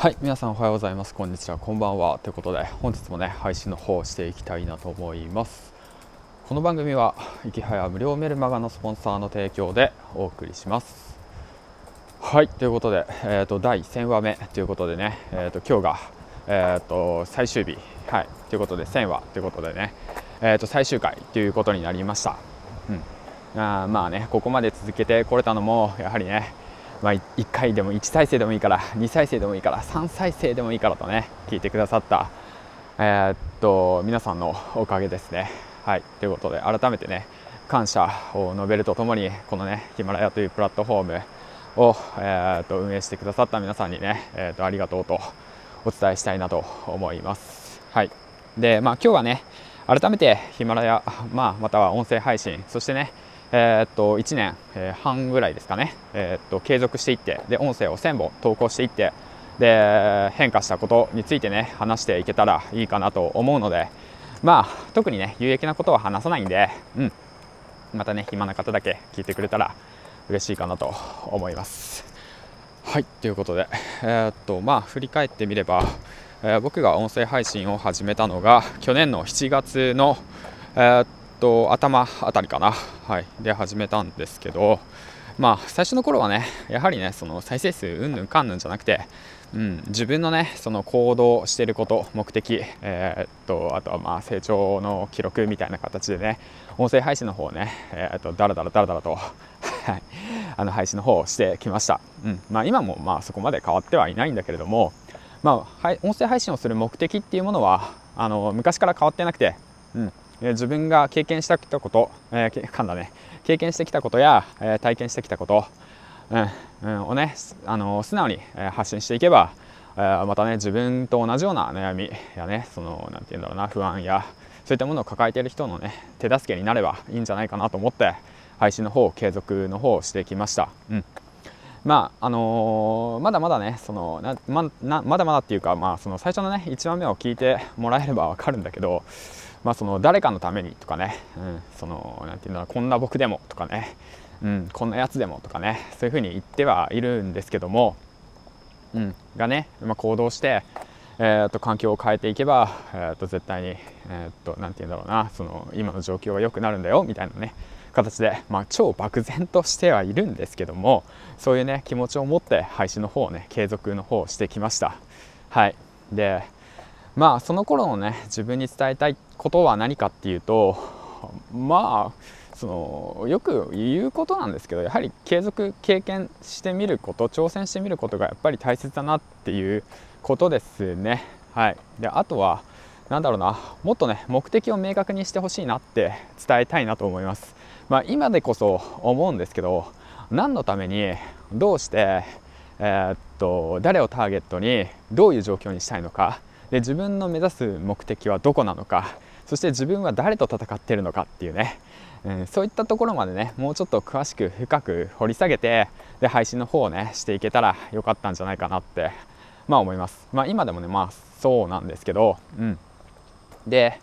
はい皆さんおはようございます。こんにちは。こんばんは。ということで本日もね配信の方をしていきたいなと思います。この番組は生きはや無料メルマガのスポンサーの提供でお送りします。はいということで、えーと、第1000話目ということでね、えーと、今日が、えーと、最終日。はいということで1000話ということでね、えー、と最終回ということになりました、うん、あまあねここまで続けてこれたのもやはりねまあ、1回でも1再生でもいいから2再生でもいいから3再生でもいいからとね聞いてくださった、えー、っと皆さんのおかげですね。はいということで改めてね感謝を述べるとともにこのねヒマラヤというプラットフォームを、えー、っと運営してくださった皆さんにね、えー、っとありがとうとお伝えしたいなと思います。はいでまあ、今日はね改めてヒマラヤ、まあ、または音声配信そしてねえー、っと1年、半ぐらいですかね、えー、っと継続していってで音声を1000本投稿していってで変化したことについてね話していけたらいいかなと思うのでまあ特にね有益なことは話さないんで、うん、またね暇な方だけ聞いてくれたら嬉しいかなと思います。はいということで、え、っとまあ振り返ってみれば、えー、僕が音声配信を始めたのが去年の7月の、えー、っとと頭あたりかな、はい、で始めたんですけど、まあ、最初の頃はね、やはりね、その再生数うんぬんかんぬんじゃなくて、うん、自分のね、その行動していること、目的、えー、っとあとはまあ成長の記録みたいな形でね、音声配信の方をね、えー、っとだらだらだらだらとあの配信の方をしてきました。うん。まあ、今もまあそこまで変わってはいないんだけれども、まあ、音声配信をする目的っていうものはあの昔から変わってなくて、うん、自分が経験してきたこと、えー、噛んだね経験してきたことや、えー、体験してきたこと、うんうん、をねあの素直に発信していけば、えー、またね自分と同じような悩みやねそのなんて言うんだろうな不安やそういったものを抱えている人のね手助けになればいいんじゃないかなと思って配信の方継続の方をしてきました。うんまああのー、まだまだねそのなまなまだまだっていうか、まあ、その最初のね1話目を聞いてもらえれば分かるんだけどまあ、その誰かのためにとかね、うん、そのなんていうんだろうこんな僕でもとかね、うん、こんなやつでもとかね。そういうふうに言ってはいるんですけども、うん、がね、まあ、行動して、えー、と環境を変えていけば、えー、と絶対に、えー、となんて言うんだろうな。その今の状況が良くなるんだよみたいなね。形で、まあ、超漠然としてはいるんですけどもそういうね気持ちを持って配信の方をね継続の方をしてきました。はい。でまあその頃のね自分に伝えたいことは何かっていうとまあそのよく言うことなんですけどやはり継続経験してみること挑戦してみることがやっぱり大切だなっていうことですね。はい、であとは何だろうなもっとね目的を明確にしてほしいなって伝えたいなと思います。まあ、今でこそ思うんですけど何のためにどうして、えー、っと誰をターゲットにどういう状況にしたいのかで自分の目指す目的はどこなのかそして自分は誰と戦っているのかっていうね、うん、そういったところまでねもうちょっと詳しく深く掘り下げてで配信の方をねしていけたらよかったんじゃないかなってまあ思います。まあ今でもねまあそうなんですけどうん。で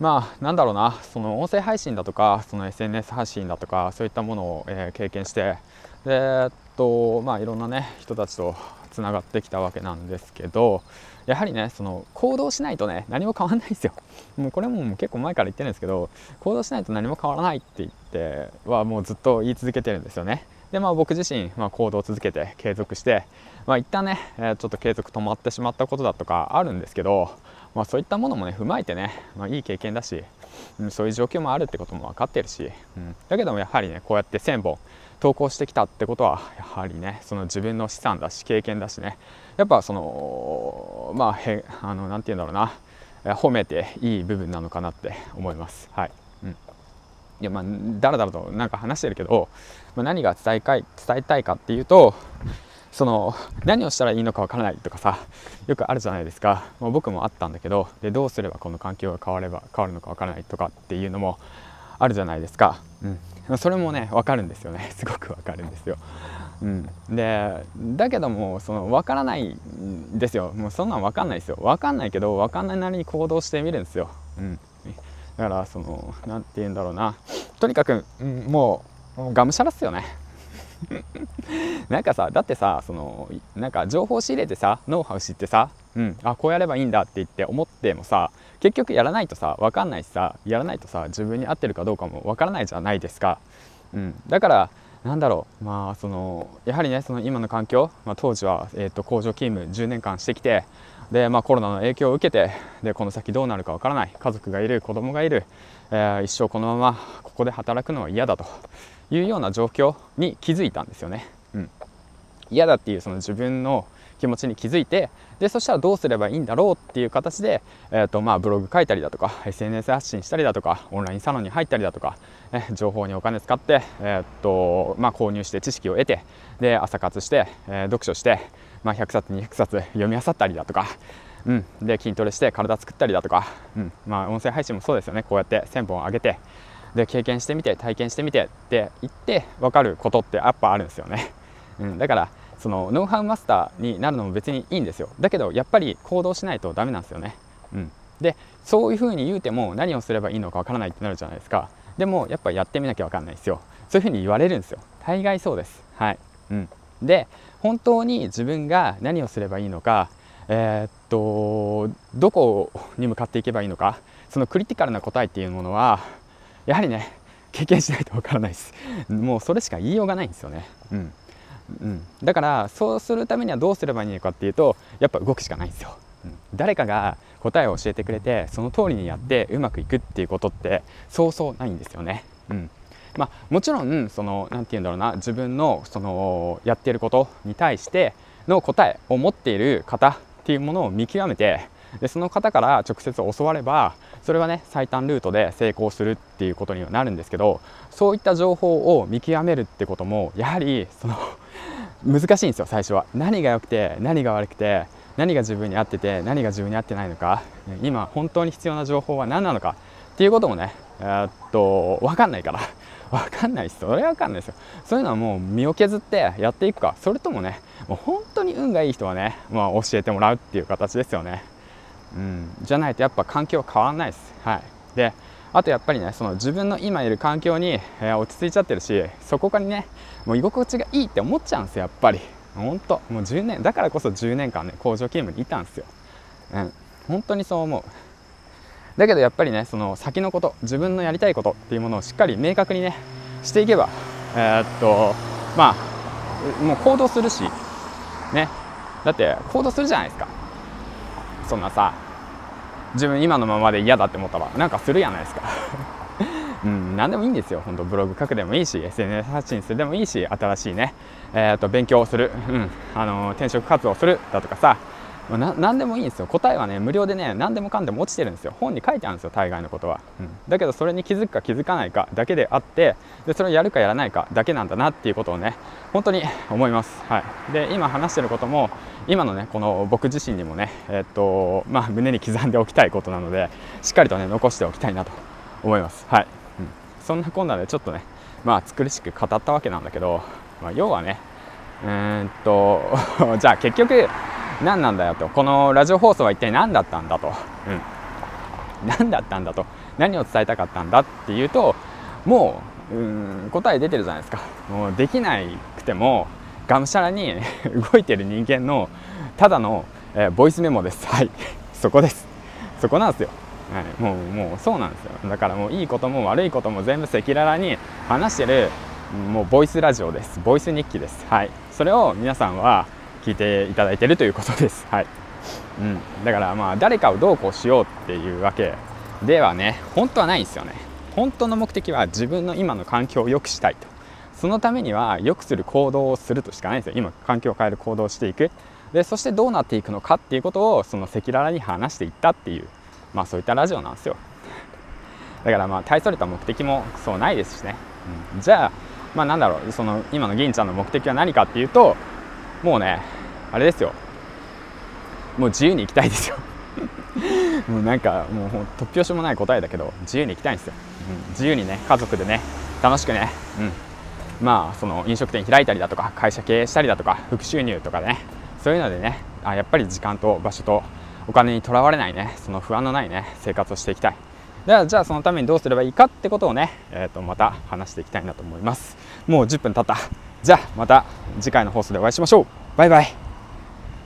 まあなんだろうなその音声配信だとかその SNS 発信だとかそういったものを、えー、経験してでえっとまあいろんなね人たちとつながってきたわけなんですけどやはりねその行動しないとね何も変わらないですよ。もうこれも結構前から言ってるんですけど行動しないと何も変わらないって言ってはもうずっと言い続けてるんですよね。でまあ僕自身、まあ、行動を続けて継続してまあ一旦ね、え、ちょっと継続止まってしまったことだとかあるんですけどまあそういったものもね踏まえてね、まあ、いい経験だし、うん、そういう状況もあるってことも分かってるし、うん、だけどもやはりねこうやって1000本投稿してきたってことはやはりねその自分の資産だし経験だしね。やっぱそのまあへあのなて言うんだろうな。褒めていい部分なのかなって思います。はい、うん。いやまあだらだらとなんか話してるけど、まあ、何が伝えたい伝えたいかっていうとその何をしたらいいのかわからないとかさよくあるじゃないですか、まあ、僕もあったんだけどでどうすればこの環境が変われば変わるのかわからないとかっていうのもあるじゃないですか、うん、それもね分かるんですよね。すごく分かるんですよ。うん、でだけどもその分からないんですよ。もうそんなん分かんないですよ。分かんないけど分かんないなりに行動してみるんですよ、うん、だからその何て言うんだろうな。とにかく、うん、もうがむしゃらっすよね。なんかさだってさそのなんか情報仕入れてさノウハウ知ってさ、うん、あこうやればいいんだって言って思ってもさ結局やらないとさ分かんないしさやらないとさ自分に合ってるかどうかも分からないじゃないですか、うん、だからなんだろうまあそのやはりねその今の環境、まあ、当時は、えーと、工場勤務10年間してきてで、まあ、コロナの影響を受けてでこの先どうなるかわからない。家族がいる子供がいる、えー、一生このままここで働くのは嫌だと。いうような状況に気づいたんですよね。うん、嫌だっていうその自分の気持ちに気づいてでそしたらどうすればいいんだろうっていう形で、えーとまあ、ブログ書いたりだとか SNS 発信したりだとかオンラインサロンに入ったりだとか、え情報にお金使って、えーとまあ、購入して知識を得てで朝活して、えー、読書して、まあ、100冊200冊読み漁ったりだとか、うん、で筋トレして体作ったりだとか、うん。まあ、音声配信もそうですよね。こうやって1000本上げてで経験してみて体験してみてって言って分かることってやっぱあるんですよね、うん、だからそのノウハウマスターになるのも別にいいんですよ。だけどやっぱり行動しないとダメなんですよね、うん、でそういうふうに言うても何をすればいいのかわからないってなるじゃないですか。でもやっぱやってみなきゃわかんないですよ。そういうふうに言われるんですよ。大概そうです。はい、うん、で本当に自分が何をすればいいのかえー、っとどこに向かっていけばいいのかそのクリティカルな答えっていうものはやはりね経験しないとわからないです。もうそれしか言いようがないんですよね。うん。うん、だからそうするためにはどうすればいいのかっていうとやっぱ動くしかないんですよ、うん、誰かが答えを教えてくれてその通りにやってうまくいくっていうことってそうそうないんですよね、うん。まあ、もちろんその何て言うんだろうな自分のそのやってることに対しての答えを持っている方っていうものを見極めてでその方から直接教わればそれはね最短ルートで成功するっていうことにはなるんですけどそういった情報を見極めるってこともやはりその 難しいんですよ最初は。何が良くて何が悪くて何が自分に合ってて何が自分に合ってないのか。今本当に必要な情報は何なのか。っていうこともねえー、っと分かんないから。分かんないですそれは分かんないですよ。そういうのはもう身を削ってやっていくか。それともねもう本当に運がいい人はね、まあ、教えてもらうっていう形ですよね。うん、じゃないとやっぱ環境変わらないです。はい、であとやっぱりねその自分の今いる環境に、えー、落ち着いちゃってるしそこからねもう居心地がいいって思っちゃうんですよやっぱり。本当もう10年だからこそ10年間ね工場勤務にいたんですよ、うん、本当にそう思う。だけどやっぱりねその先のこと自分のやりたいことっていうものをしっかり明確にねしていけばえー、っとまあもう行動するしね。だって行動するじゃないですか。そんなさ自分今のままで嫌だって思ったらなんかするやないですか。うん、何でもいいんですよ、本当ブログ書くでもいいし、SNS 発信するでもいいし、新しいね、えーと、勉強をする、うん、あの転職活動するだとかさ、な何でもいいんですよ。答えはね無料でね何でもかんでも落ちてるんですよ。本に書いてあるんですよ大概のことは、うん、だけどそれに気づくか気づかないかだけであってでそれをやるかやらないかだけなんだなっていうことをね本当に思います、はい、で今話してることも今のねこの僕自身にもねえー、っとまあ胸に刻んでおきたいことなのでしっかりとね残しておきたいなと思います。はい、うん、そんなこんなでちょっとねまあ苦しく語ったわけなんだけど、まあ、要はねうーんと じゃあ結局何なんだよと。このラジオ放送は一体何だったんだと、うん、何だったんだと。何を伝えたかったんだっていうともううん答え出てるじゃないですか。もうできなくてもがむしゃらに 動いてる人間のただの、えー、ボイスメモです。はい。そこです。そこなんですよ、はい、もうもうそうなんですよ。だからもういいことも悪いことも全部赤裸々に話してるもうボイスラジオです。ボイス日記です。はい。それを皆さんは聞いていただいてるということです。はい。うん、だからまあ誰かをどうこうしようっていうわけではね本当はないんですよね。本当の目的は自分の今の環境を良くしたいと。そのためには良くする行動をするとしかないんですよ。今環境を変える行動をしていく。でそしてどうなっていくのかっていうことをその赤裸々に話していったっていうまあそういったラジオなんですよ。だからまあ大それた目的もそうないですしね、うん、じゃあまあなんだろう。その今の銀ちゃんの目的は何かっていうともうねあれですよ。もう自由に行きたいですよ。もうなんかもう突拍子もない答えだけど自由に行きたいんですよ、うん、自由にね家族でね楽しくね、うん、まあその飲食店開いたりだとか会社経営したりだとか副収入とかね。そういうのでねあやっぱり時間と場所とお金にとらわれないね。その不安のないね生活をしていきたい。ではじゃあそのためにどうすればいいかってことをね、えー、とまた話していきたいなと思います。もう10分経った。じゃあまた次回の放送でお会いしましょう。バイバイ。